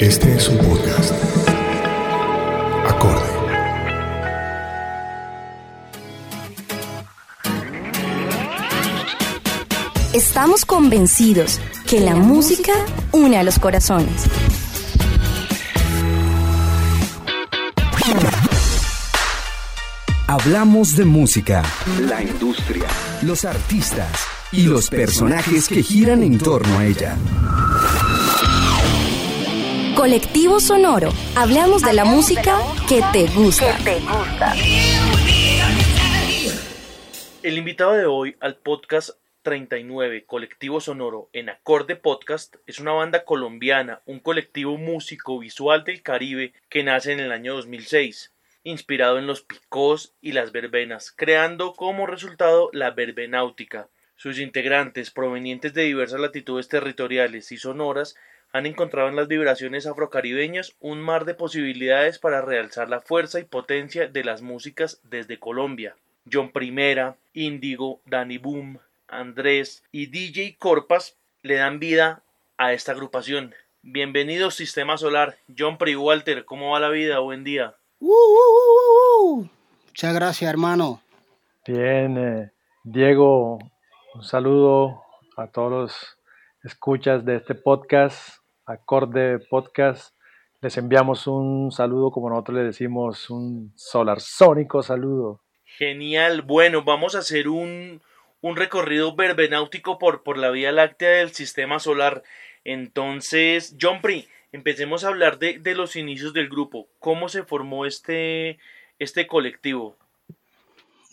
Este es un podcast. Acorde. Estamos convencidos que la música une a los corazones. Hablamos de música, La industria. los artistas y los personajes que giran en torno a ella. Colectivo Sonoro. Hablamos de la música que te gusta. El invitado de hoy al podcast 39 Colectivo Sonoro en Acorde Podcast es una banda colombiana, un colectivo músico visual del Caribe que nace en el año 2006, inspirado en los picós y las verbenas, creando como resultado la verbenáutica. Sus integrantes, provenientes de diversas latitudes territoriales y sonoras, han encontrado en las vibraciones afrocaribeñas un mar de posibilidades para realzar la fuerza y potencia de las músicas desde Colombia. John Primera, Índigo, Danny Boom, Andrés y DJ Corpas le dan vida a esta agrupación. Bienvenidos Sistema Solar. John Pri Walter, ¿cómo va la vida? Buen día. Uh, uh, uh, uh. Muchas gracias, hermano. Bien, eh, Diego, un saludo a todos los escuchas de este podcast, Acorde Podcast. Les enviamos un saludo, como nosotros le decimos, un solarsónico saludo. Genial. Bueno, vamos a hacer un, un recorrido verbenáutico por, por la Vía Láctea del Sistema Solar. Entonces, John Pri, empecemos a hablar de, de los inicios del grupo. ¿Cómo se formó este, este colectivo?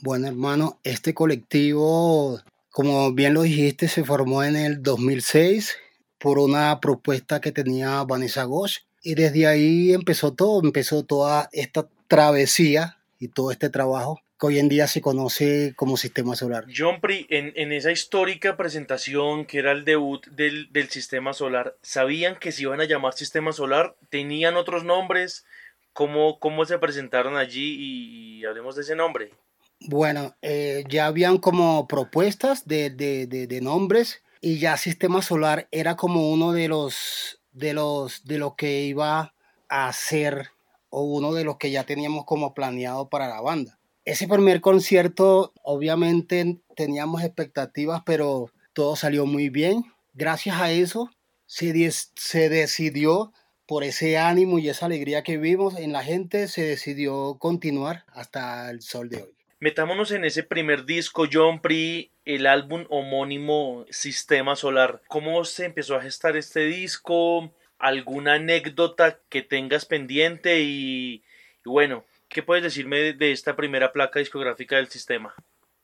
Bueno, hermano, este colectivo, como bien lo dijiste, se formó en el 2006 por una propuesta que tenía Vanessa Gosch y desde ahí empezó todo, empezó toda esta travesía y todo este trabajo que hoy en día se conoce como Sistema Solar. John Pri, en, en esa histórica presentación que era el debut del, del Sistema Solar, ¿sabían que se iban a llamar Sistema Solar? ¿Tenían otros nombres? ¿Cómo, cómo se presentaron allí? Y, y hablemos de ese nombre. Bueno, eh, ya habían como propuestas de, de, de, de nombres y ya Sistema Solar era como uno de los de los de lo que iba a hacer o uno de los que ya teníamos como planeado para la banda. Ese primer concierto obviamente teníamos expectativas, pero todo salió muy bien. Gracias a eso se, se decidió por ese ánimo y esa alegría que vimos en la gente, se decidió continuar hasta el sol de hoy. Metámonos en ese primer disco, John Pri, el álbum homónimo Sistema Solar. ¿Cómo se empezó a gestar este disco? ¿Alguna anécdota que tengas pendiente? Y, bueno, ¿qué puedes decirme de, esta primera placa discográfica del sistema?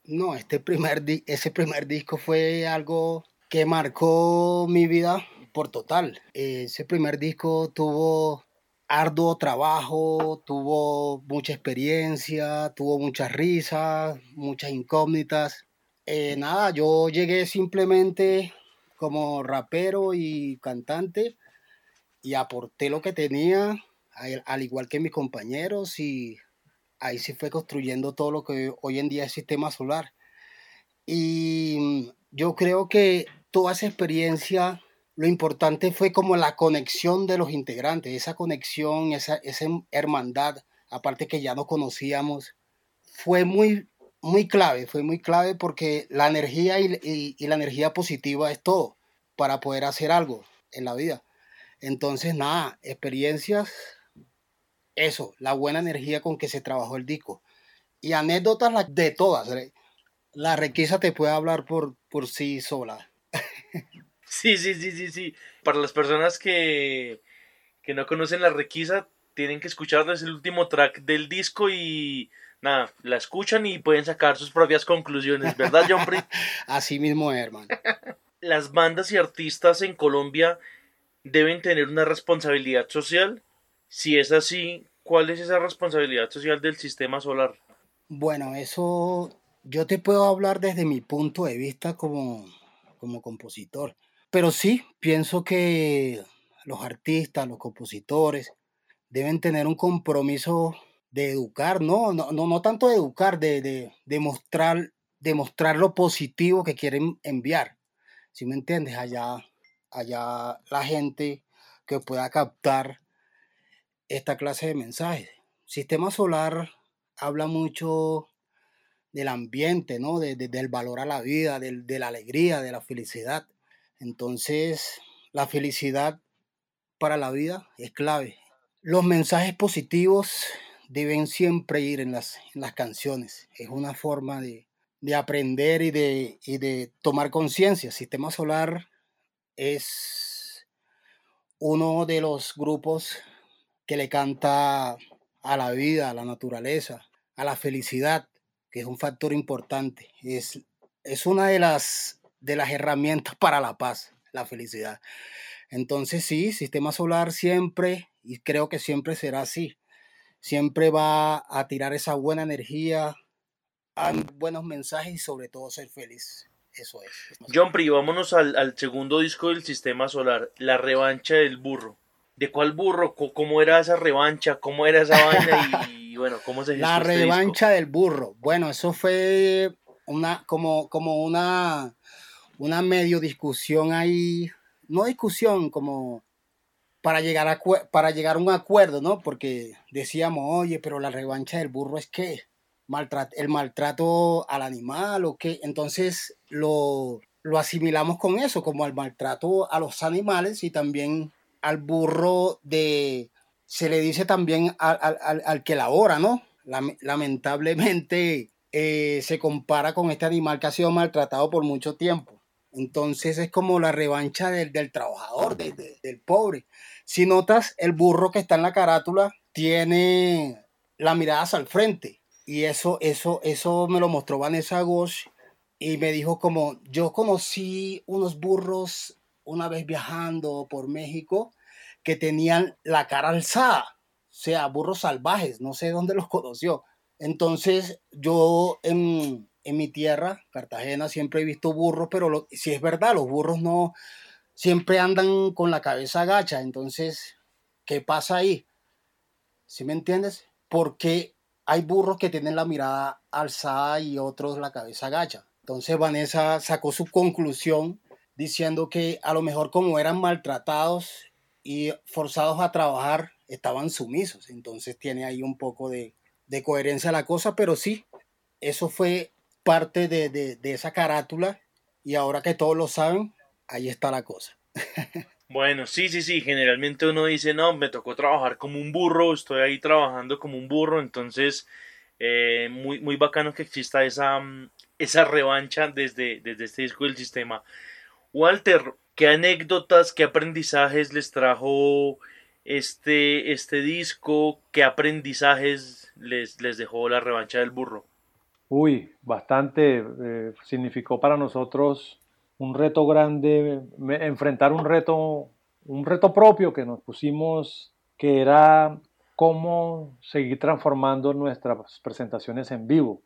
No, este primer ese primer disco fue algo que marcó mi vida por total. Ese primer disco tuvo arduo trabajo, tuvo mucha experiencia, tuvo muchas risas, muchas incógnitas. Eh, nada, yo llegué simplemente como rapero y cantante y aporté lo que tenía, al, al igual que mis compañeros, y ahí se fue construyendo todo lo que hoy en día es sistema solar. Y yo creo que toda esa experiencia, lo importante fue como la conexión de los integrantes, esa conexión, esa, esa hermandad, aparte que ya nos conocíamos, fue muy, muy clave, fue muy clave porque la energía y, y la energía positiva es todo para poder hacer algo en la vida. Entonces, nada, experiencias, eso, la buena energía con que se trabajó el disco. Y anécdotas de todas. La requisa te puede hablar por, por sí sola. Sí, sí, sí, sí, sí. Para las personas que, que no conocen la requisa, tienen que escuchar desde el último track del disco y nada, la escuchan y pueden sacar sus propias conclusiones, ¿verdad, John Así mismo, hermano. Las bandas y artistas en Colombia deben tener una responsabilidad social. Si es así, ¿cuál es esa responsabilidad social del sistema solar? Bueno, eso yo te puedo hablar desde mi punto de vista como, como compositor. Pero sí, pienso que los artistas, los compositores, deben tener un compromiso de educar, no, no, no, tanto de educar, de, de, lo positivo que quieren enviar. Si me entiendes? Allá, allá la gente que pueda captar esta clase de mensajes. Sistema solar habla mucho del ambiente, ¿no? del valor a la vida, de la alegría, de la felicidad. Entonces, la felicidad para la vida es clave. Los mensajes positivos deben siempre ir en las, las canciones. Es una forma de, aprender y de, y de tomar conciencia. Sistema Solar es uno de los grupos que le canta a la vida, a la naturaleza, a la felicidad, que es un factor importante. Es, es una de las de las herramientas para la paz, la felicidad. Entonces sí, sistema solar siempre, y creo que siempre será así, siempre va a tirar esa buena energía, a buenos mensajes y sobre todo ser feliz. Eso es. John Pri, vámonos al, segundo disco del sistema solar, La revancha del burro. ¿De cuál burro? ¿Cómo era esa revancha? ¿Cómo era esa vaina? Y, bueno, ¿cómo se La este revancha del burro. Bueno, eso fue una, como, como una una medio discusión ahí, no discusión, como para llegar a, para llegar a un acuerdo, ¿no? Porque decíamos, oye, pero la revancha del burro es que el maltrato al animal o qué. Entonces lo, lo asimilamos con eso, como al maltrato a los animales y también al burro de, se le dice también al, al, al que labora, ¿no? Lamentablemente eh, se compara con este animal que ha sido maltratado por mucho tiempo. Entonces es como la revancha del, trabajador, del pobre. Si notas, el burro que está en la carátula tiene la mirada hacia frente. Y eso, eso, eso me lo mostró Vanessa Gosh y me dijo como, yo conocí unos burros una vez viajando por México que tenían la cara alzada, o sea, burros salvajes, no sé dónde los conoció. Entonces yo en mi tierra, Cartagena, siempre he visto burros, pero si es verdad, los burros no siempre andan con la cabeza agacha. Entonces, ¿qué pasa ahí? ¿Sí me entiendes? Porque hay burros que tienen la mirada alzada y otros la cabeza agacha. Entonces Vanessa sacó su conclusión diciendo que a lo mejor como eran maltratados y forzados a trabajar, estaban sumisos. Entonces tiene ahí un poco de coherencia la cosa, pero sí, eso fue parte de, esa carátula y ahora que todos lo saben, ahí está la cosa. Bueno, sí, sí, sí, generalmente uno dice, no, me tocó trabajar como un burro, estoy ahí trabajando como un burro, entonces eh, muy, muy bacano que exista esa, mm, esa revancha desde, desde este disco del sistema. Walter, ¿qué anécdotas, qué aprendizajes les trajo este, este disco? ¿Qué aprendizajes les, les dejó la revancha del burro? Uy, bastante. Eh, significó para nosotros un reto grande, enfrentar un reto, un reto propio que nos pusimos, que era cómo seguir transformando nuestras presentaciones en vivo.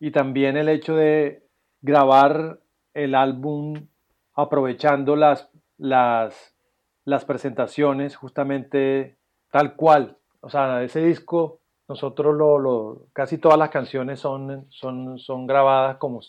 Y también el hecho de grabar el álbum aprovechando las, las, las presentaciones justamente tal cual. O sea, ese disco nosotros lo, casi todas las canciones son, son, son grabadas como,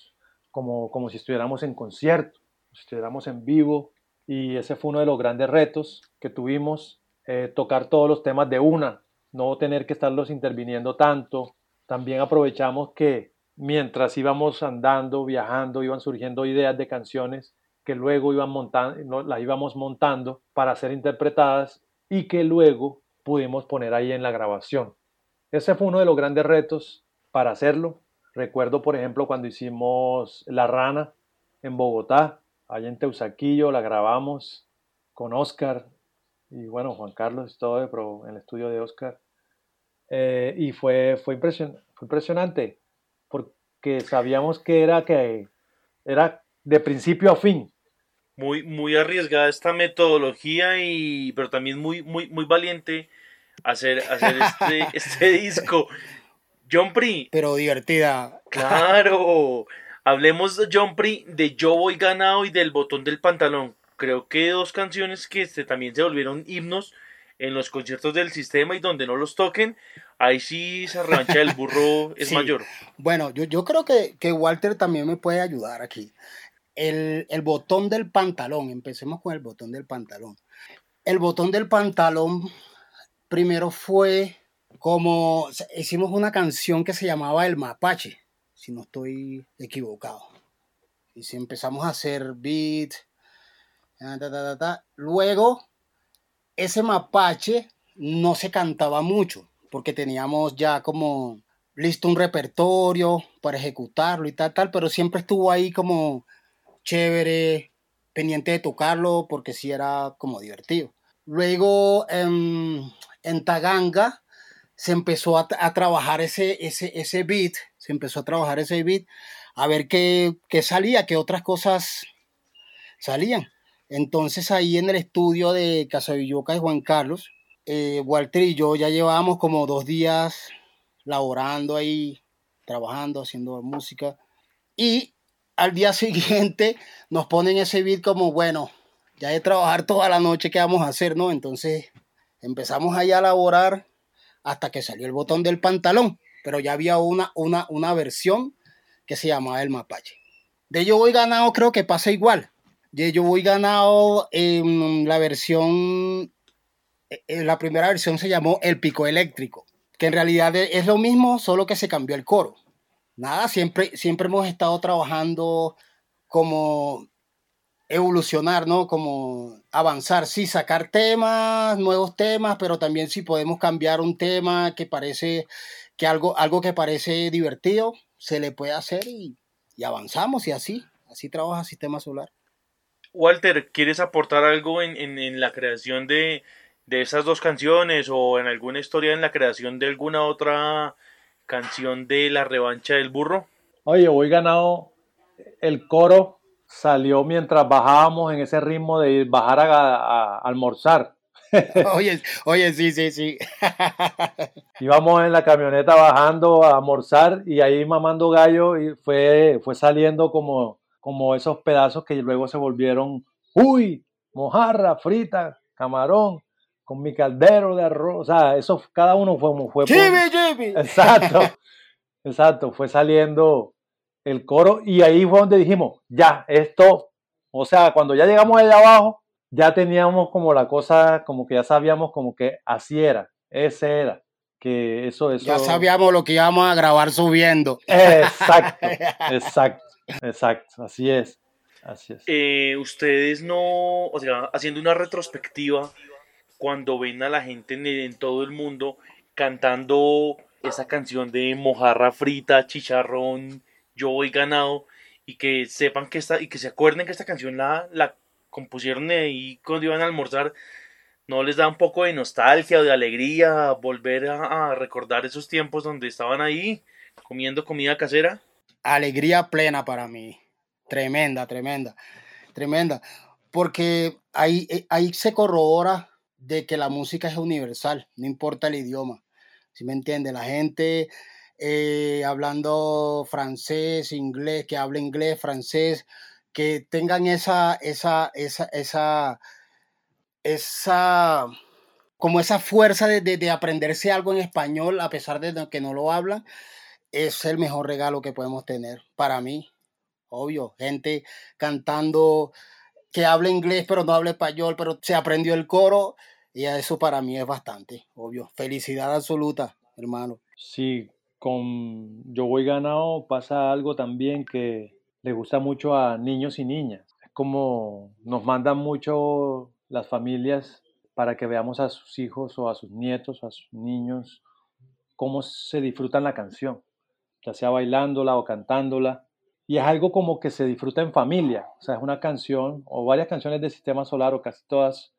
como, como si estuviéramos en concierto, si estuviéramos en vivo, y ese fue uno de los grandes retos que tuvimos, eh, tocar todos los temas de una, no tener que estarlos interviniendo tanto. También aprovechamos que mientras íbamos andando, viajando, iban surgiendo ideas de canciones que luego iban montando, las íbamos montando para ser interpretadas y que luego pudimos poner ahí en la grabación. Ese fue uno de los grandes retos para hacerlo. Recuerdo, por ejemplo, cuando hicimos La Rana en Bogotá, allá en Teusaquillo, la grabamos con Oscar y bueno, Juan Carlos y todo, pero en el estudio de Oscar. Eh, y fue, fue, fue impresionante porque sabíamos que era, que era de principio a fin. Muy, muy arriesgada esta metodología, y, pero también muy, muy, muy valiente hacer, hacer este, este disco. John Pri. Pero divertida. Claro. Hablemos de John Pri, de Yo Voy Ganado y del Botón del Pantalón. Creo que dos canciones que este, también se volvieron himnos en los conciertos del sistema y donde no los toquen, ahí sí se revancha el burro es mayor. Bueno, yo, yo creo que, que, Walter también me puede ayudar aquí. El, el, botón del pantalón, empecemos con el botón del pantalón. El botón del pantalón primero fue como hicimos una canción que se llamaba El Mapache, si no estoy equivocado. Y si empezamos a hacer beat, luego ese mapache no se cantaba mucho, porque teníamos ya como listo un repertorio para ejecutarlo y tal, tal, pero siempre estuvo ahí como chévere, pendiente de tocarlo, porque sí era como divertido. Luego en, en Taganga se empezó a, trabajar ese, ese, ese beat, se empezó a trabajar ese beat, a ver qué, qué salía, qué otras cosas salían. Entonces ahí en el estudio de Casa Villoca de Juan Carlos, eh, Walter y yo ya llevábamos como dos días laborando ahí, trabajando, haciendo música. Y al día siguiente nos ponen ese beat como, bueno, ya de trabajar toda la noche, ¿qué vamos a hacer? ¿no? Entonces empezamos ahí a laborar hasta que salió el botón del pantalón, pero ya había una, una, una versión que se llamaba el mapache. De ello voy ganado, creo que pasa igual yo voy ganado en la versión, en eh, la primera versión se llamó El Pico Eléctrico, que en realidad e, es lo mismo, solo que se cambió el coro. Nada, siempre, siempre hemos estado trabajando como evolucionar, ¿no? Como avanzar, sí, sacar temas, nuevos temas, pero también si podemos cambiar un tema que parece, que algo, algo que parece divertido, se le puede hacer y, y avanzamos y así, así trabaja Sistema Solar. Walter, ¿quieres aportar algo en, la creación de, esas dos canciones o en alguna historia en la creación de alguna otra canción de la revancha del burro? Oye, hoy ganado el coro salió mientras bajábamos en ese ritmo de ir, bajar a, almorzar. oye, oye, sí, sí, sí. Íbamos en la camioneta bajando a almorzar y ahí mamando gallo y fue, fue saliendo como como esos pedazos que luego se volvieron, uy, mojarra, frita, camarón, con mi caldero de arroz, o sea, eso cada uno fue fue. Exacto, exacto, fue saliendo el coro y ahí fue donde dijimos, ya, esto, o sea, cuando ya llegamos allá abajo, ya teníamos como la cosa, como que ya sabíamos como que así era, ese era, que eso, eso. Ya sabíamos lo que íbamos a grabar subiendo. Exacto, exacto. Exacto, así es. Así es. Eh, ustedes no, o sea, haciendo una retrospectiva, cuando ven a la gente en, todo el mundo cantando esa canción de mojarra frita, chicharrón, yo voy ganado, y que sepan que esta, y que se acuerden que esta canción la, la compusieron ahí cuando iban a almorzar, ¿no les da un poco de nostalgia o de alegría volver a recordar esos tiempos donde estaban ahí comiendo comida casera? alegría plena para mí. Tremenda, tremenda, tremenda. Porque ahí, eh, ahí se corrobora de que la música es universal, no importa el idioma. Si me entiende? La gente eh, hablando francés, inglés, que hable inglés, francés, que tengan esa, esa, esa, esa, esa, como esa fuerza de, de aprenderse algo en español a pesar de que no lo hablan es el mejor regalo que podemos tener para mí. Obvio, gente cantando que habla inglés pero no habla español, pero se aprendió el coro y eso para mí es bastante, obvio. Felicidad absoluta, hermano. Sí, con Yo Voy Ganado pasa algo también que le gusta mucho a niños y niñas. Es como nos mandan mucho las familias para que veamos a sus hijos o a sus nietos a sus niños cómo se disfrutan la canción, ya sea bailándola o cantándola. Y es algo como que se disfruta en familia. O sea, es una canción o varias canciones del Sistema Solar o casi todas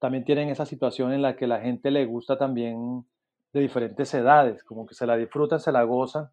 también tienen esa situación en la que la gente le gusta también de diferentes edades, como que se la disfrutan, se la gozan.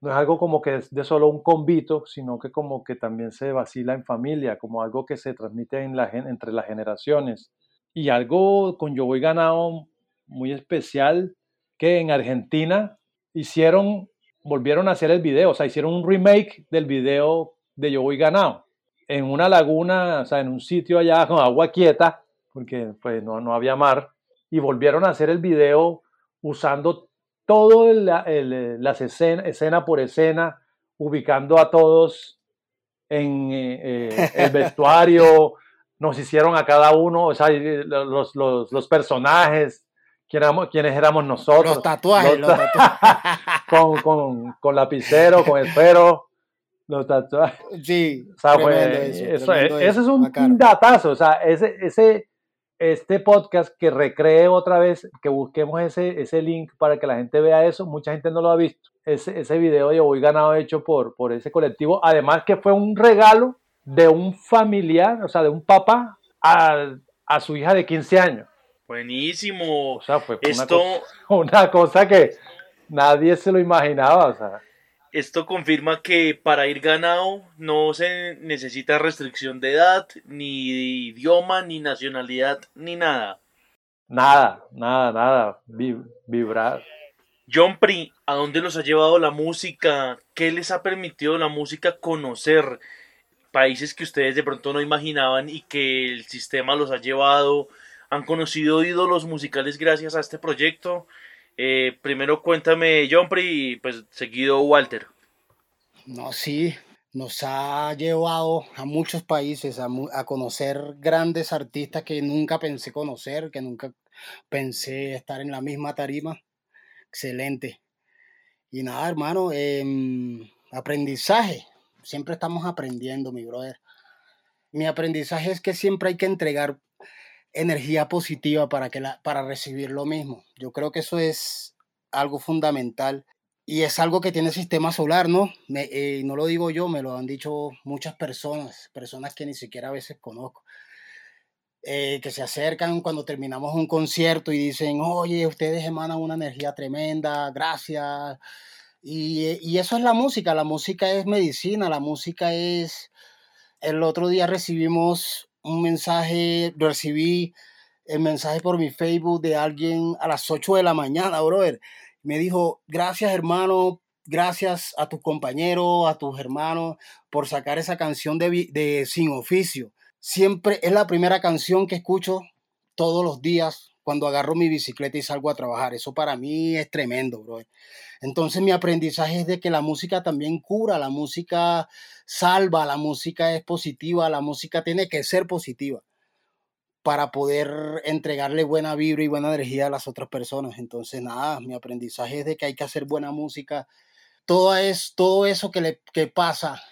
No es algo como que es de solo un convito, sino que como que también se vacila en familia, como algo que se transmite en la, entre las generaciones. Y algo con Yo Voy Ganado muy especial, que en Argentina hicieron, volvieron a hacer el video, o sea, hicieron un remake del video de Yo Voy Ganado en una laguna, o sea, en un sitio allá con agua quieta, porque pues no, no había mar, y volvieron a hacer el video usando todo la, las escena, escena por escena, ubicando a todos en eh, eh, el vestuario, nos hicieron a cada uno, o sea, los, los, los personajes, quiénes éramos nosotros. Los tatuajes. Los con, con, con, lapicero, con esfero, los tatuajes. Sí, o sea, eso, eso, es un, un datazo, o sea, ese, ese, este podcast que recree otra vez, que busquemos ese, ese link para que la gente vea eso. Mucha gente no lo ha visto. Ese, ese video de Voy Ganado hecho por, por ese colectivo. Además que fue un regalo de un familiar, o sea, de un papá a, a su hija de 15 años. Buenísimo. O sea, fue Esto... una, cosa, una cosa que nadie se lo imaginaba. O sea. Esto confirma que para ir ganado no se necesita restricción de edad, ni de idioma, ni nacionalidad, ni nada. Nada, nada, nada. vibrar. John Pri, ¿a dónde los ha llevado la música? ¿Qué les ha permitido la música conocer países que ustedes de pronto no imaginaban y que el sistema los ha llevado? ¿Han conocido ídolos musicales gracias a este proyecto? Eh, primero cuéntame, Jompri, y pues seguido Walter. No, sí, nos ha llevado a muchos países a, conocer grandes artistas que nunca pensé conocer, que nunca pensé estar en la misma tarima. Excelente. Y nada, hermano, eh, aprendizaje. Siempre estamos aprendiendo, mi brother. Mi aprendizaje es que siempre hay que entregar energía positiva para, que la, para recibir lo mismo. Yo creo que eso es algo fundamental y es algo que tiene el sistema solar, ¿no? Me, eh, no lo digo yo, me lo han dicho muchas personas, personas que ni siquiera a veces conozco, eh, que se acercan cuando terminamos un concierto y dicen, oye, ustedes emanan una energía tremenda, gracias. Y, y eso es la música, la música es medicina, la música es... El otro día recibimos un mensaje, recibí el mensaje por mi Facebook de alguien a las 8 de la mañana, brother. Me dijo, gracias hermano, gracias a tus compañeros, a tus hermanos por sacar esa canción de, de Sin Oficio. Siempre es la primera canción que escucho todos los días cuando agarro mi bicicleta y salgo a trabajar. Eso para mí es tremendo, bro. Entonces mi aprendizaje es de que la música también cura, la música salva, la música es positiva, la música tiene que ser positiva para poder entregarle buena vibra y buena energía a las otras personas. Entonces, nada, mi aprendizaje es de que hay que hacer buena música. Todo, es, todo eso que le que pasa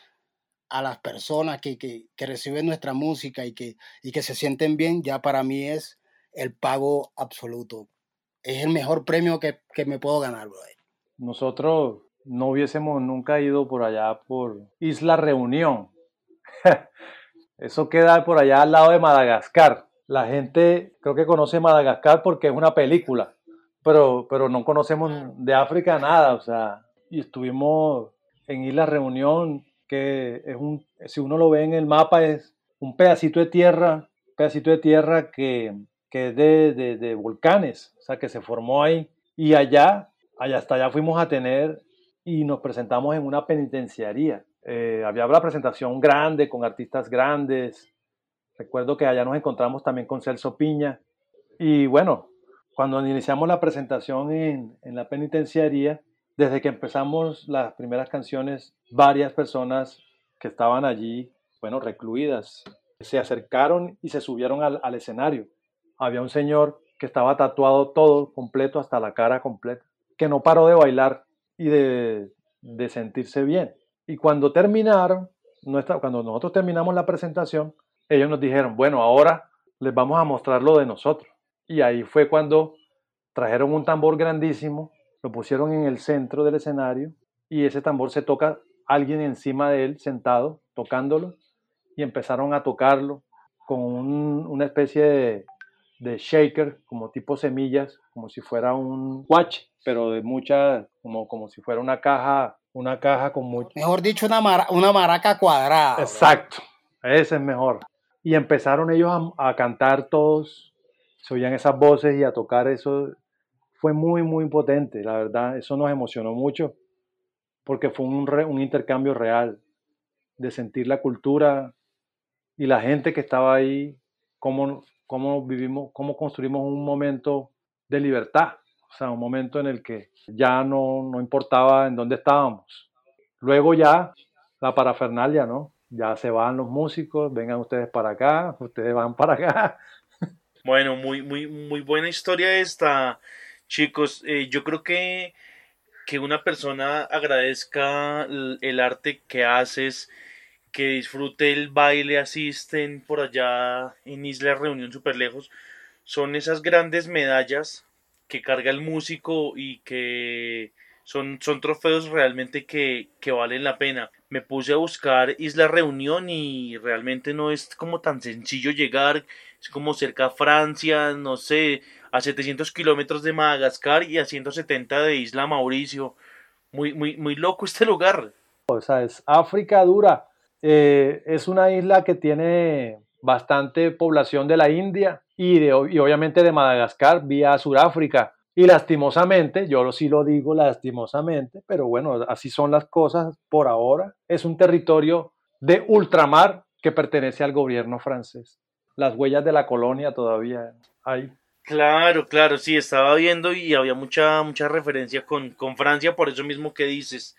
a las personas que, que, que reciben nuestra música y que, y que se sienten bien, ya para mí es el pago absoluto. Es el mejor premio que, me puedo ganar, brother. Nosotros no hubiésemos nunca ido por allá por Isla Reunión. Eso queda por allá al lado de Madagascar. La gente creo que conoce Madagascar porque es una película, pero, pero no conocemos de África nada. O sea, y estuvimos en Isla Reunión, que es un, si uno lo ve en el mapa, es un pedacito de tierra, pedacito de tierra que que es de, de, volcanes, o sea, que se formó ahí. Y allá, allá hasta allá fuimos a tener y nos presentamos en una penitenciaría. Eh, había una presentación grande con artistas grandes. Recuerdo que allá nos encontramos también con Celso Piña. Y bueno, cuando iniciamos la presentación en, en la penitenciaría, desde que empezamos las primeras canciones, varias personas que estaban allí, bueno, recluidas, se acercaron y se subieron al, al escenario había un señor que estaba tatuado todo completo, hasta la cara completa, que no paró de bailar y de, de sentirse bien. Y cuando terminaron, cuando nosotros terminamos la presentación, ellos nos dijeron, bueno, ahora les vamos a mostrar lo de nosotros. Y ahí fue cuando trajeron un tambor grandísimo, lo pusieron en el centro del escenario y ese tambor se toca alguien encima de él sentado tocándolo y empezaron a tocarlo con un- una especie de, de shaker como tipo semillas, como si fuera un watch, pero de mucha, como, como si fuera una caja, una caja con mucho... Mejor dicho, una, una maraca cuadrada. Exacto, ese es mejor. Y empezaron ellos a, a cantar todos, se oían esas voces y a tocar eso. Fue muy, muy potente, la verdad. Eso nos emocionó mucho porque fue un, re- un intercambio real de sentir la cultura y la gente que estaba ahí, cómo, cómo vivimos, cómo construimos un momento de libertad. O sea, un momento en el que ya no, no importaba en dónde estábamos. Luego ya la parafernalia, ¿no? Ya se van los músicos, vengan ustedes para acá, ustedes van para acá. Bueno, muy, muy, muy buena historia esta, chicos. Eh, yo creo que, que una persona agradezca el, el arte que haces, que disfrute el baile, asisten por allá en Isla Reunión súper lejos, son esas grandes medallas que carga el músico y que son, son trofeos realmente que, que valen la pena. Me puse a buscar Isla Reunión y realmente no es como tan sencillo llegar, es como cerca a Francia, no sé, a 700 kilómetros de Madagascar y a 170 de Isla Mauricio. Muy, muy, muy loco este lugar. O sea, es África dura. Eh, es una isla que tiene bastante población de la India y, de, obviamente de Madagascar vía Sudáfrica. Y lastimosamente, yo sí lo digo lastimosamente, pero bueno, así son las cosas por ahora. Es un territorio de ultramar que pertenece al gobierno francés. Las huellas de la colonia todavía hay. Claro, claro, sí, estaba viendo y había mucha, mucha referencia con, con Francia, por eso mismo que dices.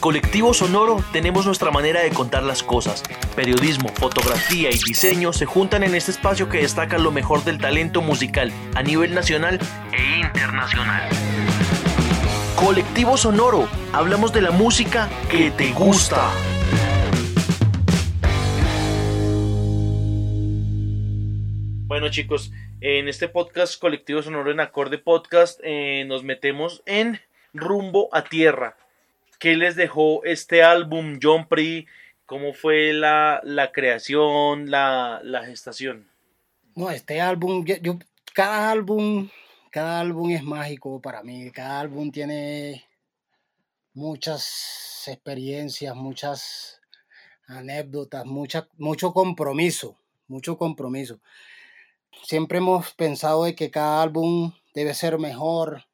Colectivo Sonoro tenemos nuestra manera de contar las cosas. Periodismo, fotografía y diseño se juntan en este espacio que destaca lo mejor del talento musical a nivel nacional e internacional. Colectivo Sonoro, hablamos de la música que te gusta. Bueno chicos, en este podcast Colectivo Sonoro en Acorde Podcast eh, nos metemos en Rumbo a Tierra. ¿Qué les dejó este álbum, John Pri? ¿Cómo fue la, la creación, la, la gestación? No, este álbum, yo, cada álbum, cada álbum es mágico para mí. Cada álbum tiene muchas experiencias, muchas anécdotas, mucha, mucho compromiso, mucho compromiso. Siempre hemos pensado de que cada álbum debe ser mejor.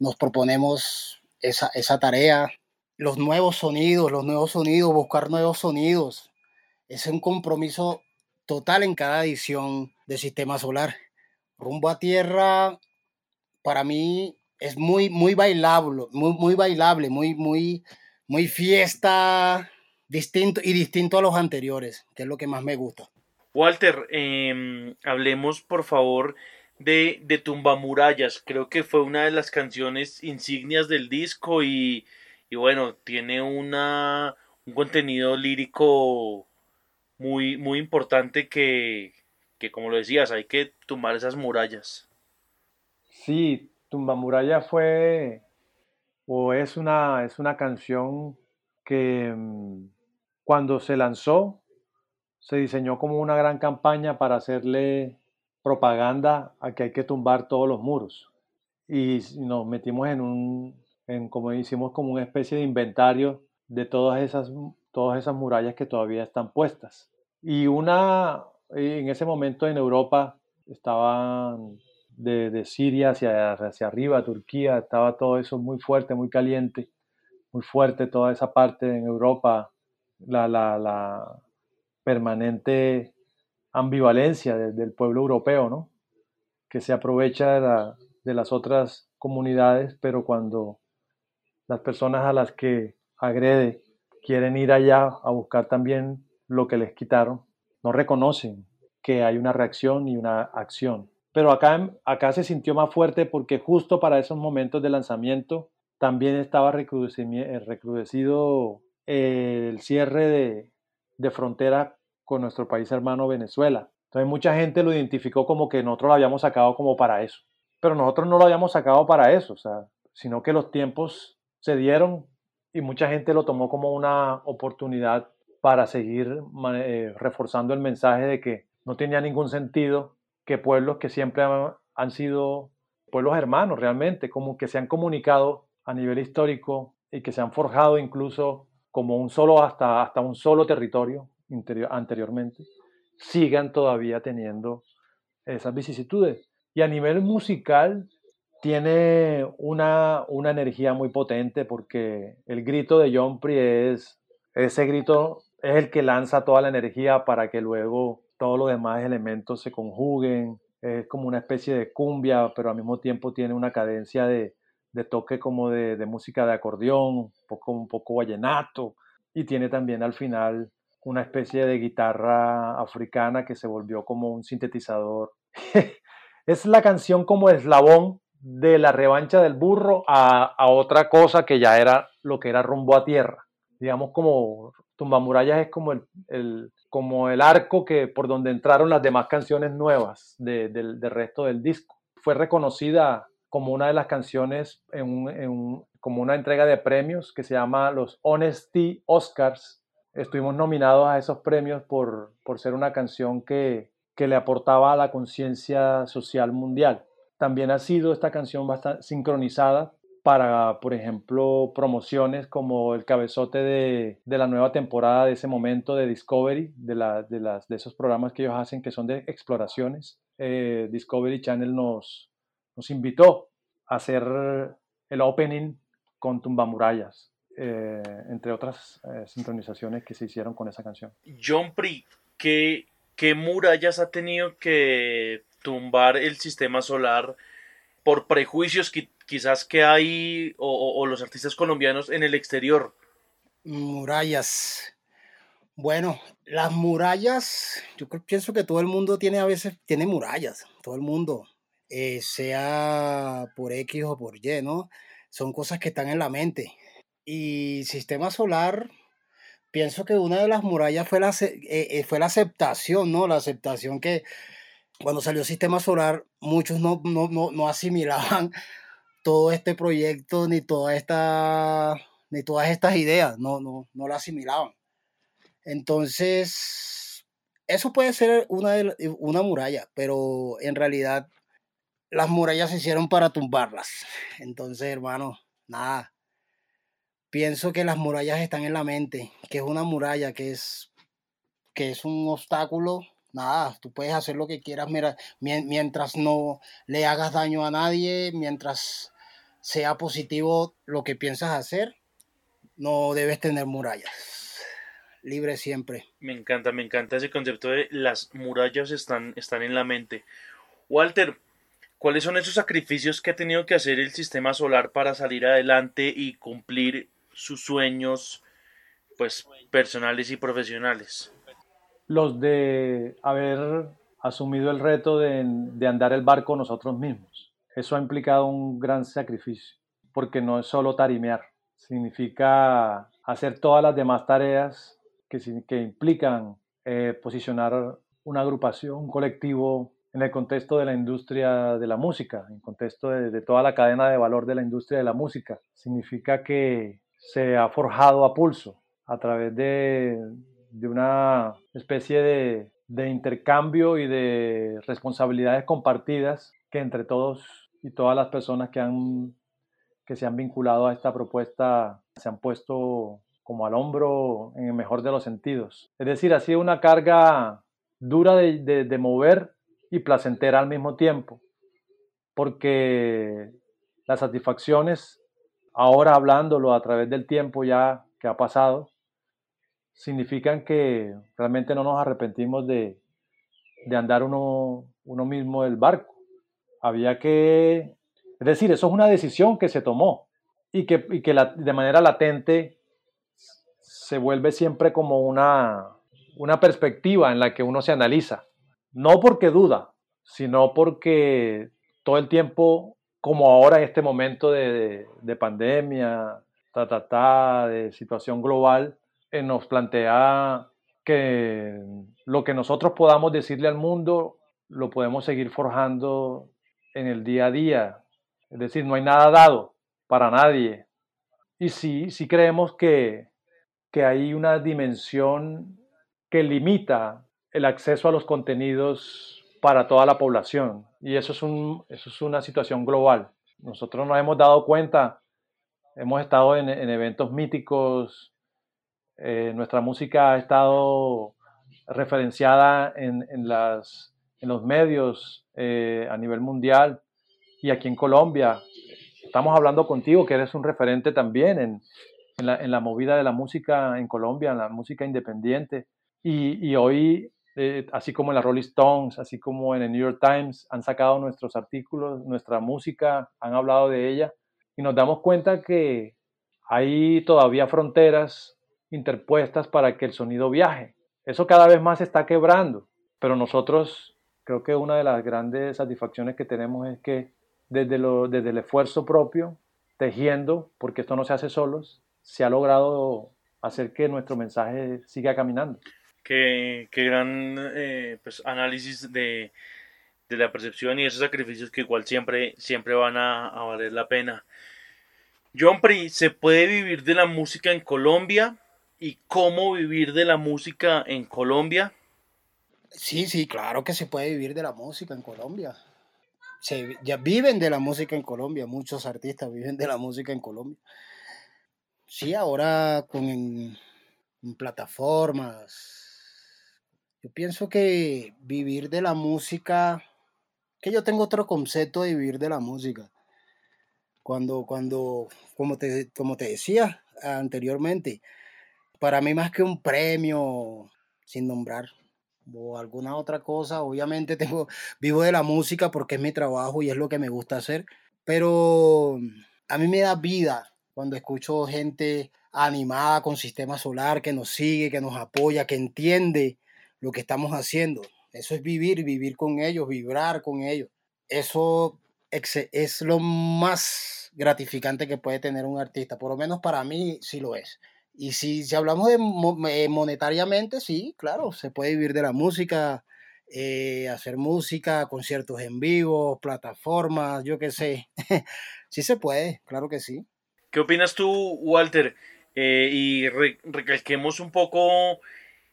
Nos proponemos esa, esa tarea. Los nuevos sonidos, los nuevos sonidos, buscar nuevos sonidos. Es un compromiso total en cada edición de Sistema Solar. Rumbo a Tierra, para mí es muy, muy bailable, muy, muy bailable, muy, muy, muy fiesta, distinto y distinto a los anteriores, que es lo que más me gusta. Walter, em, hablemos por favor de, de Tumbamurallas. Creo que fue una de las canciones insignias del disco y, y bueno, tiene una, un contenido lírico muy, muy importante que, que, como lo decías, hay que tumbar esas murallas. Sí, Tumbamuralla fue o es una, es una canción que mm, cuando se lanzó se diseñó como una gran campaña para hacerle propaganda a que hay que tumbar todos los muros. Y nos metimos en un, en como hicimos como una especie de inventario de todas esas, todas esas murallas que todavía están puestas. Y una, en ese momento en Europa estaban de, de Siria hacia, hacia arriba, Turquía, estaba todo eso muy fuerte, muy caliente, muy fuerte toda esa parte en Europa, la, la, la permanente ambivalencia de- del pueblo europeo, ¿no? Que se aprovecha de, la- de las otras comunidades, pero cuando las personas a las que agrede quieren ir allá a buscar también lo que les quitaron, no reconocen que hay una reacción y una acción. pero acá, acá se sintió más fuerte porque justo para esos momentos de lanzamiento también estaba eh, recrudecido el cierre de, de frontera con nuestro país hermano Venezuela. Entonces mucha gente lo identificó como que nosotros lo habíamos sacado como para eso. Pero nosotros no lo habíamos sacado para eso, o sea, sino que los tiempos se dieron y mucha gente lo tomó como una oportunidad para seguir eh, reforzando el mensaje de que no tenía ningún sentido que pueblos que siempre han, sido pueblos hermanos realmente, como que se han comunicado a nivel histórico y que se han forjado incluso como un solo hasta, hasta un solo territorio anteriormente, sigan todavía teniendo esas vicisitudes. Y a nivel musical tiene una, una energía muy potente porque el grito de John Pri es, ese grito es el que lanza toda la energía para que luego todos los demás elementos se conjuguen. Es como una especie de cumbia, pero al mismo tiempo tiene una cadencia de, de toque como de, de, música de acordeón, un poco, un poco vallenato, y tiene también al final una especie de guitarra africana que se volvió como un sintetizador. es la canción como eslabón de la revancha del burro a, otra cosa que ya era lo que era rumbo a tierra. Digamos como Tumbamurallas es como el, arco que, por donde entraron las demás canciones nuevas de, del, resto del disco. Fue reconocida como una de las canciones en como una entrega de premios que se llama los Honesty Oscars. Estuvimos nominados a esos premios por, por ser una canción que, que le aportaba a la conciencia social mundial. También ha sido esta canción bastante sincronizada para, por ejemplo, promociones como el cabezote de, de, la nueva temporada de ese momento de Discovery, de, la, de, las, de esos programas que ellos hacen que son de exploraciones. Eh, Discovery Channel nos, nos invitó a hacer el opening con Tumbamurallas, eh, entre otras eh, sincronizaciones que se hicieron con esa canción. John Pri, ¿qué, ¿qué murallas ha tenido que tumbar el sistema solar por prejuicios que quizás que hay o, los artistas colombianos en el exterior? Murallas. Bueno, las murallas, yo pienso que todo el mundo tiene a veces, tiene murallas, todo el mundo, eh, sea por X o por Y, ¿no? son cosas que están en la mente. Y sistema solar, pienso que una de las murallas fue la, eh, eh, fue la aceptación, ¿no? La aceptación que cuando salió sistema solar, muchos no, no, no, no asimilaban todo este proyecto ni toda esta ni todas estas ideas, no, no, no la asimilaban. Entonces, eso puede ser una, una muralla, pero en realidad las murallas se hicieron para tumbarlas. Entonces, hermano, nada. Pienso que las murallas están en la mente, que es una muralla, que es, que es un obstáculo. Nada, tú puedes hacer lo que quieras mira, mientras no le hagas daño a nadie, mientras sea positivo lo que piensas hacer, no debes tener murallas. Libre siempre. Me encanta, me encanta ese concepto de las murallas están, están en la mente. Walter, ¿Cuáles son esos sacrificios que ha tenido que hacer el sistema solar para salir adelante y cumplir sus sueños pues personales y profesionales? Los de haber asumido el reto de, de andar el barco nosotros mismos. Eso ha implicado un gran sacrificio, porque no es solo tarimear, significa hacer todas las demás tareas que, que implican eh, posicionar una agrupación, un colectivo en el contexto de la industria de la música, en contexto de, toda la cadena de valor de la industria de la música. Significa que se ha forjado a pulso a través de, de una especie de, de, intercambio y de responsabilidades compartidas que entre todos y todas las personas que, han, que se han vinculado a esta propuesta se han puesto como al hombro en el mejor de los sentidos. Es decir, ha sido una carga dura de, de, de mover y placentera al mismo tiempo, porque las satisfacciones, ahora hablándolo a través del tiempo ya que ha pasado, significan que realmente no nos arrepentimos de, de andar uno, uno mismo el barco. Había que, es decir, eso es una decisión que se tomó y que, y que de manera latente se vuelve siempre como una, una perspectiva en la que uno se analiza no porque duda, sino porque todo el tiempo, como ahora en este momento de, de pandemia, ta, de situación global, eh, nos plantea que lo que nosotros podamos decirle al mundo lo podemos seguir forjando en el día a día. Es decir, no hay nada dado para nadie. Y sí, sí creemos que, que hay una dimensión que limita el acceso a los contenidos para toda la población. Y eso es, un, eso es una situación global. Nosotros nos hemos dado cuenta, hemos estado en, en eventos míticos, eh, nuestra música ha estado referenciada en, en, las, en los medios eh, a nivel mundial y aquí en Colombia. Estamos hablando contigo, que eres un referente también en, en, la, en la, movida de la música en Colombia, en la música independiente. Y, y hoy, eh, así como en la Rolling Stones, así como en el New York Times, han sacado nuestros artículos, nuestra música, han hablado de ella, y nos damos cuenta que hay todavía fronteras interpuestas para que el sonido viaje. Eso cada vez más se está quebrando, pero nosotros creo que una de las grandes satisfacciones que tenemos es que desde, lo, desde el esfuerzo propio, tejiendo, porque esto no se hace solos, se ha logrado hacer que nuestro mensaje siga caminando. Qué, qué gran eh, pues, análisis de, de, la percepción y esos sacrificios que igual siempre, siempre van a, a valer la pena. John Pri, ¿se puede vivir de la música en Colombia? ¿Y cómo vivir de la música en Colombia? Sí, sí, claro que se puede vivir de la música en Colombia. Se, ya viven de la música en Colombia, muchos artistas viven de la música en Colombia. Sí, ahora con en, plataformas. Yo pienso que vivir de la música, que yo tengo otro concepto de vivir de la música. Cuando, cuando, como te, como te decía anteriormente, para mí más que un premio, sin nombrar, o alguna otra cosa, obviamente tengo, vivo de la música porque es mi trabajo y es lo que me gusta hacer, pero a mí me da vida cuando escucho gente animada con sistema solar que nos sigue, que nos apoya, que entiende lo que estamos haciendo. Eso es vivir, vivir con ellos, vibrar con ellos. Eso es lo más gratificante que puede tener un artista, por lo menos para mí sí lo es. Y si, si hablamos de eh, monetariamente, sí, claro, se puede vivir de la música, eh, hacer música, conciertos en vivo, plataformas, yo qué sé. sí se puede, claro que sí. ¿Qué opinas tú, Walter? Eh, y re recalquemos un poco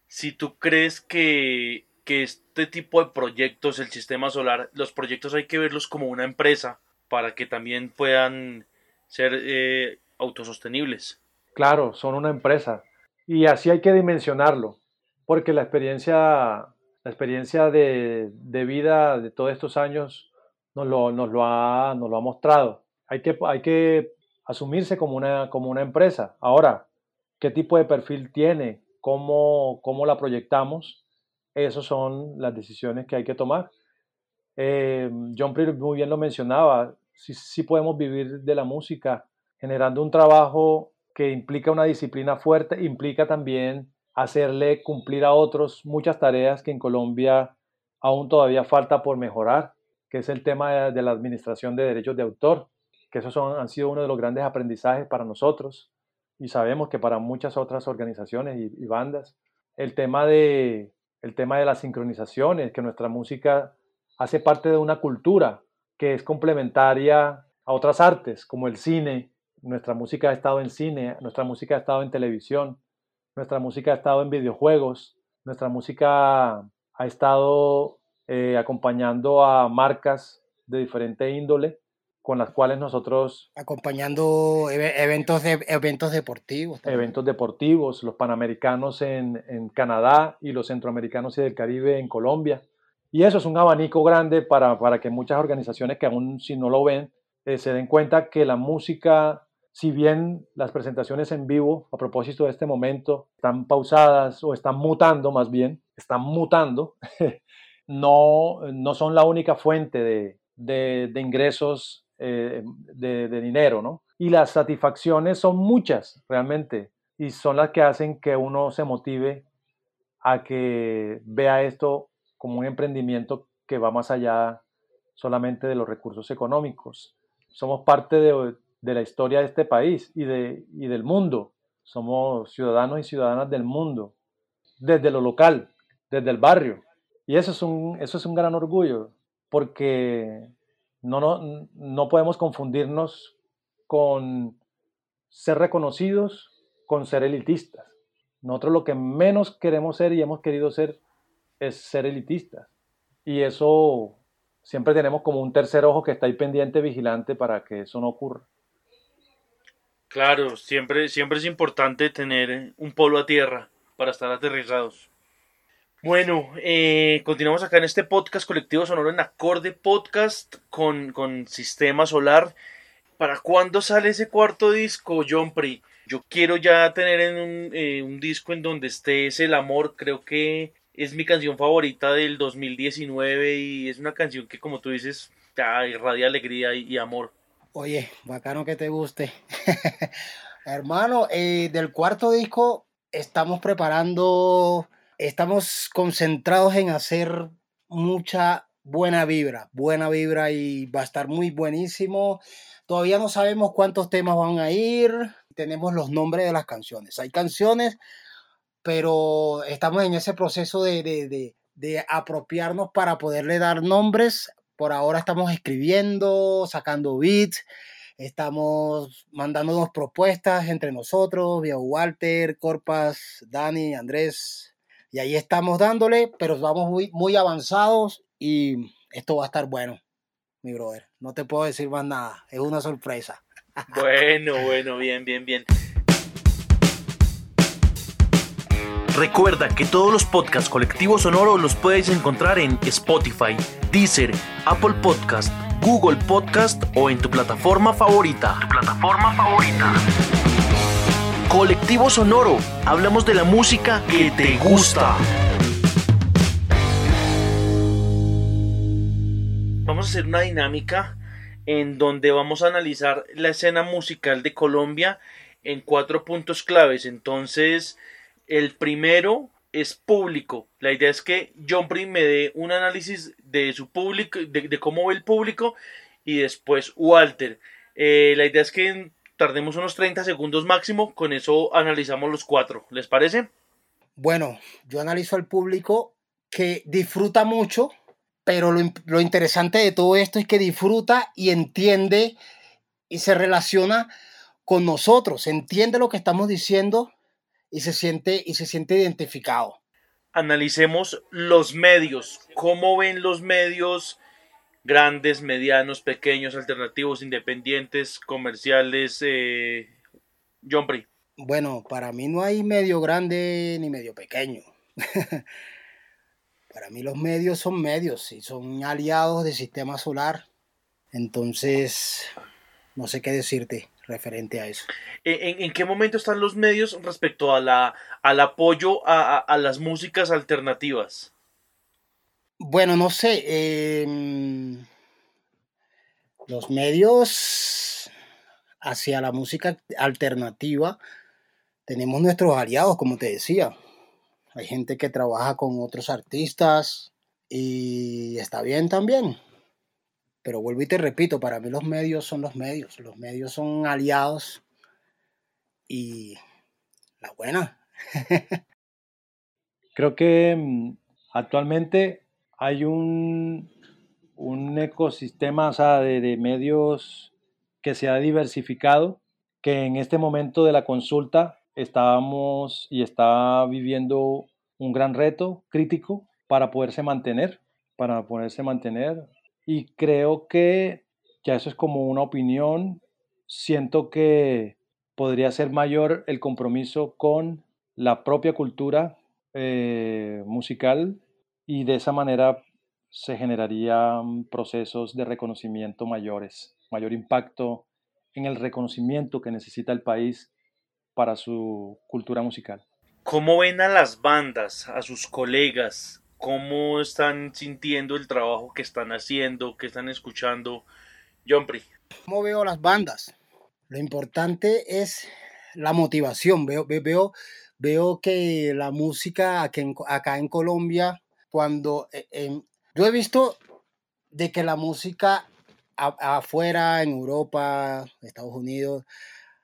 si tú crees que, que este tipo de proyectos, el sistema solar, los proyectos hay que verlos como una empresa para que también puedan ser eh, autosostenibles. Claro, son una empresa y así hay que dimensionarlo, porque la experiencia, la experiencia de, vida de todos estos años nos lo, nos lo, ha, nos lo ha mostrado. Hay que, hay que asumirse como una, como una empresa. Ahora, ¿qué tipo de perfil tiene? ¿Cómo, cómo la proyectamos? Esas son las decisiones que hay que tomar. Eh, John Prior muy bien lo mencionaba, sí podemos vivir de la música generando un trabajo que implica una disciplina fuerte, implica también hacerle cumplir a otros muchas tareas que en Colombia aún todavía falta por mejorar, que es el tema de, la administración de derechos de autor, que esos son, han sido uno de los grandes aprendizajes para nosotros y sabemos que para muchas otras organizaciones y, y bandas. El tema, de, el tema de las sincronizaciones, que nuestra música hace parte de una cultura que es complementaria a otras artes, como el cine, nuestra música ha estado en cine, nuestra música ha estado en televisión, nuestra música ha estado en videojuegos, nuestra música ha estado eh, acompañando a marcas de diferente índole con las cuales nosotros... Acompañando eventos, de, eventos deportivos. También. Eventos deportivos, los panamericanos en, en, Canadá y los centroamericanos y del Caribe en Colombia. Y eso es un abanico grande para, para que muchas organizaciones que aún si no lo ven, eh, se den cuenta que la música si bien las presentaciones en vivo, a propósito de este momento, están pausadas o están mutando más bien, están mutando, no, no son la única fuente de, de, ingresos eh, de, de, dinero, ¿no? Y las satisfacciones son muchas realmente y son las que hacen que uno se motive a que vea esto como un emprendimiento que va más allá solamente de los recursos económicos. Somos parte de, de la historia de este país y, de, y del mundo. Somos ciudadanos y ciudadanas del mundo, desde lo local, desde el barrio. Y eso es un, eso es un gran orgullo, porque no, no, no podemos confundirnos con ser reconocidos, con ser elitistas. Nosotros lo que menos queremos ser y hemos querido ser es ser elitistas. Y eso siempre tenemos como un tercer ojo que está ahí pendiente, vigilante para que eso no ocurra. Claro, siempre, siempre es importante tener un polo a tierra para estar aterrizados. Bueno, eh, continuamos acá en este podcast colectivo sonoro en acorde podcast con, con Sistema Solar. ¿Para cuándo sale ese cuarto disco, John Pri? Yo quiero ya tener en un, eh, un disco en donde esté ese el amor. Creo que es mi canción favorita del 2019 y es una canción que, como tú dices, ya irradia alegría y amor. Oye, bacano que te guste. Hermano, eh, del cuarto disco estamos preparando, estamos concentrados en hacer mucha buena vibra, buena vibra y va a estar muy buenísimo. Todavía no sabemos cuántos temas van a ir, tenemos los nombres de las canciones. Hay canciones, pero estamos en ese proceso de, de, de, de apropiarnos para poderle dar nombres. Por ahora estamos escribiendo, sacando beats, estamos mandándonos propuestas entre nosotros, vía Walter, Corpas, Dani, Andrés, y ahí estamos dándole, pero vamos muy, muy avanzados y esto va a estar bueno, mi brother. No te puedo decir más nada, es una sorpresa. Bueno, bueno, bien, bien, bien. Recuerda que todos los podcasts colectivos sonoro los puedes encontrar en Spotify, Deezer, Apple Podcast, Google Podcast o en tu plataforma favorita. Tu plataforma favorita. Colectivo Sonoro, hablamos de la música que te gusta. Vamos a hacer una dinámica en donde vamos a analizar la escena musical de Colombia en cuatro puntos claves. Entonces, el primero es público. La idea es que John Prim me dé un análisis de su público, de, de cómo ve el público, y después Walter. Eh, la idea es que tardemos unos 30 segundos máximo, con eso analizamos los cuatro. ¿Les parece? Bueno, yo analizo al público que disfruta mucho, pero lo, lo interesante de todo esto es que disfruta y entiende y se relaciona con nosotros, entiende lo que estamos diciendo y se siente, y se siente identificado. Analicemos los medios. ¿Cómo ven los medios grandes, medianos, pequeños, alternativos, independientes, comerciales? Eh, John Pri. Bueno, para mí no hay medio grande ni medio pequeño. para mí los medios son medios y son aliados del sistema solar. Entonces, no sé qué decirte referente a eso. ¿En, en qué momento están los medios respecto a la, al apoyo a, a, a las músicas alternativas? Bueno, no sé. eh, los medios hacia la música alternativa tenemos nuestros aliados, como te decía. Hay gente que trabaja con otros artistas y está bien también. Pero vuelvo y te repito, para mí los medios son los medios. Los medios son aliados y la buena. Creo que mm, actualmente hay un, un ecosistema de medios que se ha diversificado, que en este momento de la consulta estábamos y está viviendo un gran reto crítico para poderse mantener, para poderse mantener. Y creo que ya eso es como una opinión. Siento que podría ser mayor el compromiso con la propia cultura eh, musical y de esa manera se generarían procesos de reconocimiento mayores, mayor impacto en el reconocimiento que necesita el país para su cultura musical. ¿Cómo ven a las bandas, a sus colegas? ¿Cómo están sintiendo el trabajo que están haciendo, que están escuchando? John Pri. ¿Cómo veo las bandas? Lo importante es la motivación. Veo, veo, veo que la música acá en, acá en Colombia, cuando en, Yo he visto de que la música afuera, en Europa, Estados Unidos,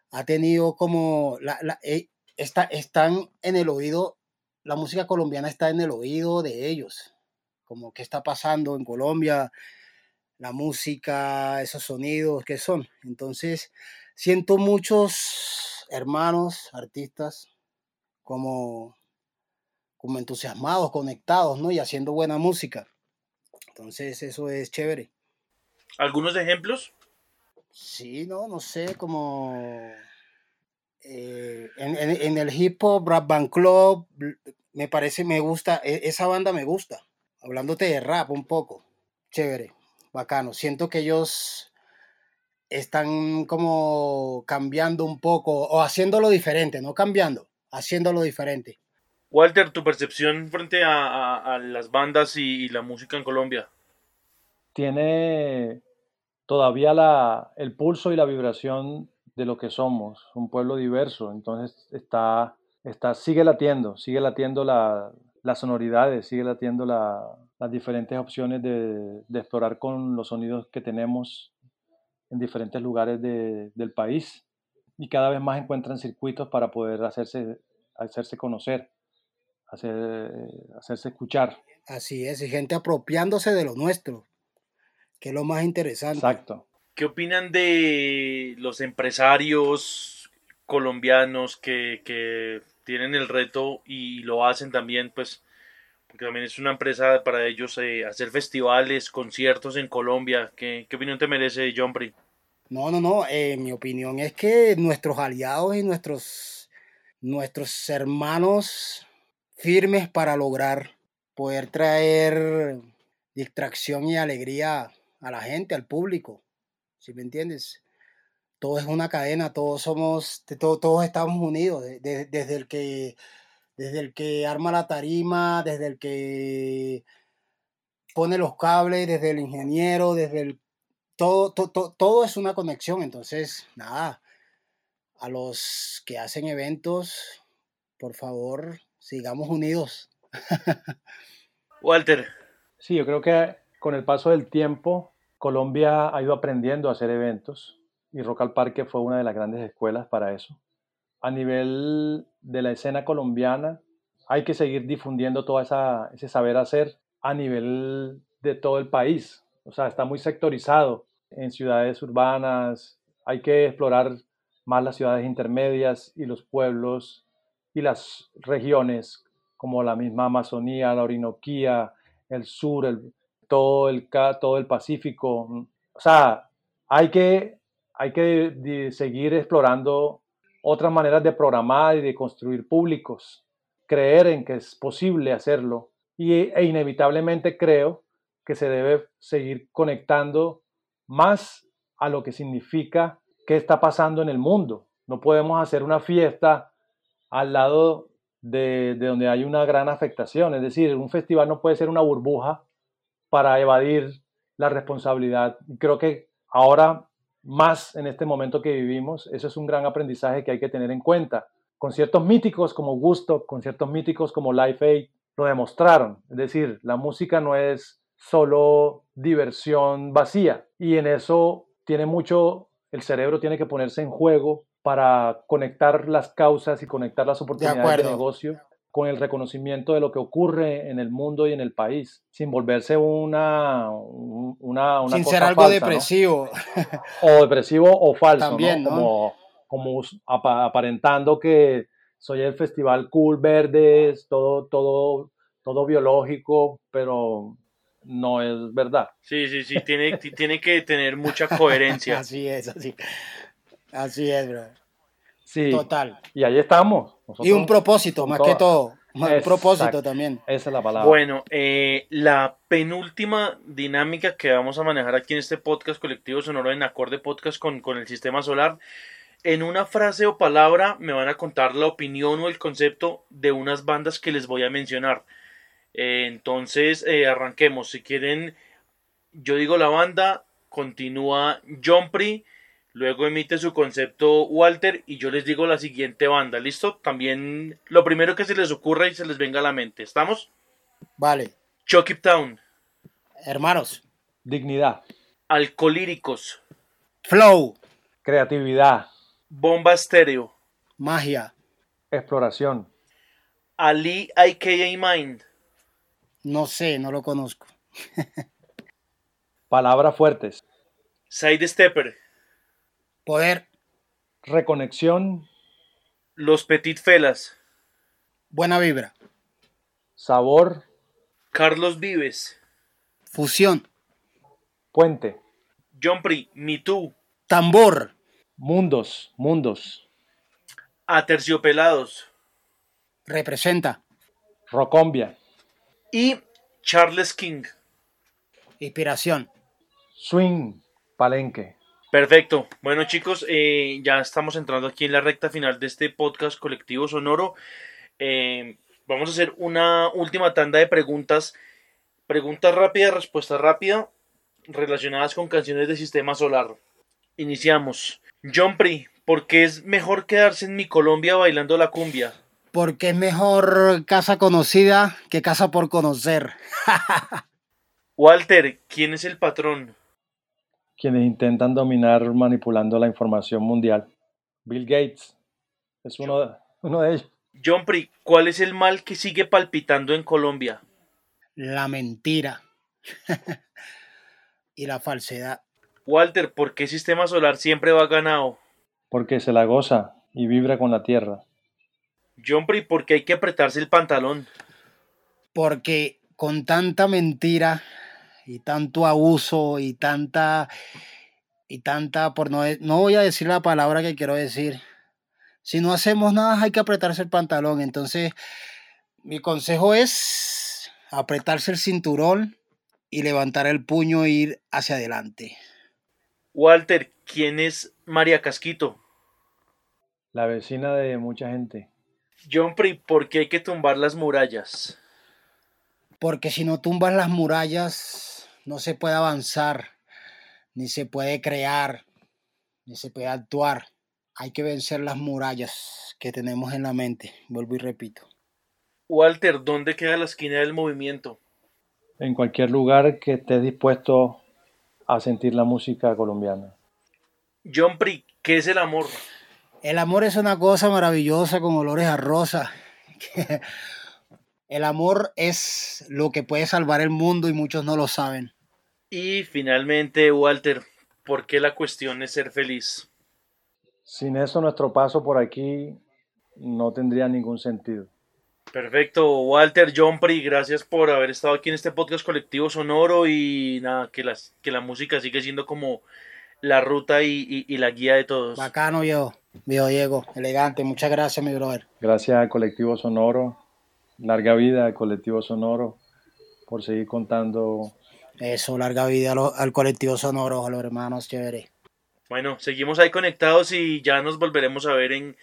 ha tenido como, la, la- eh, está, están en el oído, la música colombiana está en el oído de ellos, como qué está pasando en Colombia, la música, esos sonidos, ¿qué son? Entonces, siento muchos hermanos, artistas, como, como entusiasmados, conectados, ¿no? Y haciendo buena música. Entonces, eso es chévere. ¿Algunos ejemplos? Sí, no, no sé, como eh, en, en- en el hip hop, Rap Band Club, me parece, me gusta, e- esa banda me gusta. Hablándote de rap un poco, chévere, bacano. Siento que ellos están como cambiando un poco o haciéndolo diferente, no cambiando, haciéndolo diferente. Walter, tu percepción frente a, a- a las bandas y, y la música en Colombia. Tiene todavía la, el pulso y la vibración de lo que somos, un pueblo diverso, entonces está, está, sigue latiendo, sigue latiendo la, las sonoridades, sigue latiendo la- las diferentes opciones de, de explorar con los sonidos que tenemos en diferentes lugares de- del país y cada vez más encuentran circuitos para poder hacerse, hacerse conocer, hacer, hacerse escuchar. Así es, y gente apropiándose de lo nuestro, que es lo más interesante. Exacto. ¿Qué opinan de los empresarios colombianos que, que tienen el reto y lo hacen también, pues, porque también es una empresa para ellos eh, hacer festivales, conciertos en Colombia? ¿Qué, opinión te merece, John Pri? No, no, no. eh, mi opinión es que nuestros aliados y nuestros, nuestros hermanos firmes para lograr poder traer distracción y alegría a la gente, al público. ¿Sí me entiendes? Todo es una cadena, todos somos, todo- todos estamos unidos, de- de- desde el que desde el que arma la tarima, desde el que pone los cables, desde el ingeniero, desde el todo, to- to- todo es una conexión. Entonces, nada, a los que hacen eventos, por favor, sigamos unidos. Walter, Sí, yo creo que con el paso del tiempo, Colombia ha ido aprendiendo a hacer eventos y Rock al Parque fue una de las grandes escuelas para eso. A nivel de la escena colombiana, hay que seguir difundiendo todo esa, ese saber hacer a nivel de todo el país. O sea, está muy sectorizado en ciudades urbanas. Hay que explorar más las ciudades intermedias y los pueblos y las regiones como la misma Amazonía, la Orinoquía, el sur, el, todo, el, todo el Pacífico. O sea, hay que, hay que seguir explorando otras maneras de programar y de construir públicos, creer en que es posible hacerlo y, e inevitablemente creo que se debe seguir conectando más a lo que significa qué está pasando en el mundo. No podemos hacer una fiesta al lado de, de donde hay una gran afectación. Es decir, un festival no puede ser una burbuja para evadir la responsabilidad. Creo que ahora, más en este momento que vivimos, eso es un gran aprendizaje que hay que tener en cuenta. Conciertos míticos como Gusto, conciertos míticos como Life Aid, lo demostraron. Es decir, la música no es solo diversión vacía. Y en eso tiene mucho, el cerebro tiene que ponerse en juego para conectar las causas y conectar las oportunidades de, negocio con el reconocimiento de lo que ocurre en el mundo y en el país, sin volverse una, un- una, una Sin cosa ser algo falsa, ¿no? depresivo. o depresivo o falso, También, ¿no? ¿no? Como, como apa- aparentando que soy el festival cool verdes, todo, todo, todo biológico, pero no es verdad. sí, sí, sí, tiene, ti- tiene que tener mucha coherencia. Así es, así. Así es, bro. Sí, Total. y ahí estamos. Y un propósito, más que todo. Un propósito Exacto. también. Esa es la palabra. Bueno, eh, la penúltima dinámica que vamos a manejar aquí en este podcast colectivo sonoro en acorde podcast con, con el sistema solar. En una frase o palabra me van a contar la opinión o el concepto de unas bandas que les voy a mencionar. Eh, entonces, eh, arranquemos. Si quieren, yo digo la banda, continúa John Pri, luego emite su concepto Walter y yo les digo la siguiente banda. ¿Listo? También lo primero que se les ocurra y se les venga a la mente. ¿Estamos? Vale. Chucky Town, Hermanos. Dignidad. Alcolíricos. Flow. Creatividad. Bomba estéreo. Magia. Exploración. Ali IKA Mind. No sé, no lo conozco. Palabras fuertes. Side Stepper. Poder. Reconexión. Los Petit Felas. Buena vibra. Sabor. Carlos Vives. Fusión. Puente. Jompri, Me Too. Tambor. Mundos. Mundos. Aterciopelados. Representa. Rocombia. Y Charles King. Inspiración. Swing. Palenque. Perfecto. Bueno chicos, eh, ya estamos entrando aquí en la recta final de este podcast colectivo sonoro. Eh, vamos a hacer una última tanda de preguntas. Preguntas rápidas, respuesta rápida, relacionadas con canciones de Sistema Solar. Iniciamos. John Pri, ¿por qué es mejor quedarse en mi Colombia bailando la cumbia? Porque es mejor casa conocida que casa por conocer. Walter, ¿quién es el patrón? Quienes intentan dominar manipulando la información mundial. Bill Gates es uno de, uno de ellos. John Pri, ¿cuál es el mal que sigue palpitando en Colombia? La mentira. y la falsedad. Walter, ¿por qué Sistema Solar siempre va ganado? Porque se la goza y vibra con la tierra. John Pri, ¿por qué hay que apretarse el pantalón? Porque con tanta mentira y tanto abuso y tanta y tanta por no no voy a decir la palabra que quiero decir. Si no hacemos nada hay que apretarse el pantalón. Entonces, mi consejo es apretarse el cinturón y levantar el puño e ir hacia adelante. Walter, ¿quién es María Casquito? La vecina de mucha gente. John Pri, ¿por qué hay que tumbar las murallas? Porque si no tumbas las murallas, no se puede avanzar, ni se puede crear, ni se puede actuar. Hay que vencer las murallas que tenemos en la mente. Vuelvo y repito. Walter, ¿dónde queda la esquina del movimiento? En cualquier lugar que estés dispuesto a sentir la música colombiana. John Pri, ¿qué es el amor? El amor es una cosa maravillosa con olores a rosa. El amor es lo que puede salvar el mundo y muchos no lo saben. Y finalmente, Walter, ¿por qué la cuestión es ser feliz? Sin eso nuestro paso por aquí no tendría ningún sentido. Perfecto, Walter, John Pri, gracias por haber estado aquí en este podcast colectivo sonoro y nada, que, las, que la música sigue siendo como la ruta y, y, y la guía de todos. Bacano yo, viejo Diego, elegante, muchas gracias mi brother. Gracias colectivo sonoro, larga vida al colectivo sonoro por seguir contando. Eso, larga vida al, al colectivo sonoro, a los hermanos, chévere. Bueno, seguimos ahí conectados y ya nos volveremos a ver en,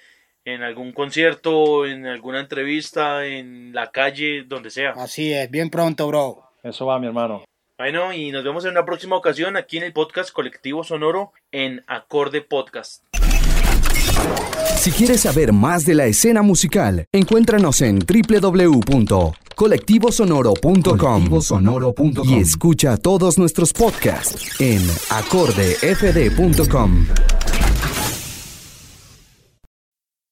en algún concierto, en alguna entrevista, en la calle, donde sea. Así es, bien pronto, bro. Eso va, mi hermano. Bueno, y nos vemos en una próxima ocasión aquí en el podcast Colectivo Sonoro en Acorde Podcast. Si quieres saber más de la escena musical, encuéntranos en www.colectivosonoro.com y escucha todos nuestros podcasts en acordefd.com.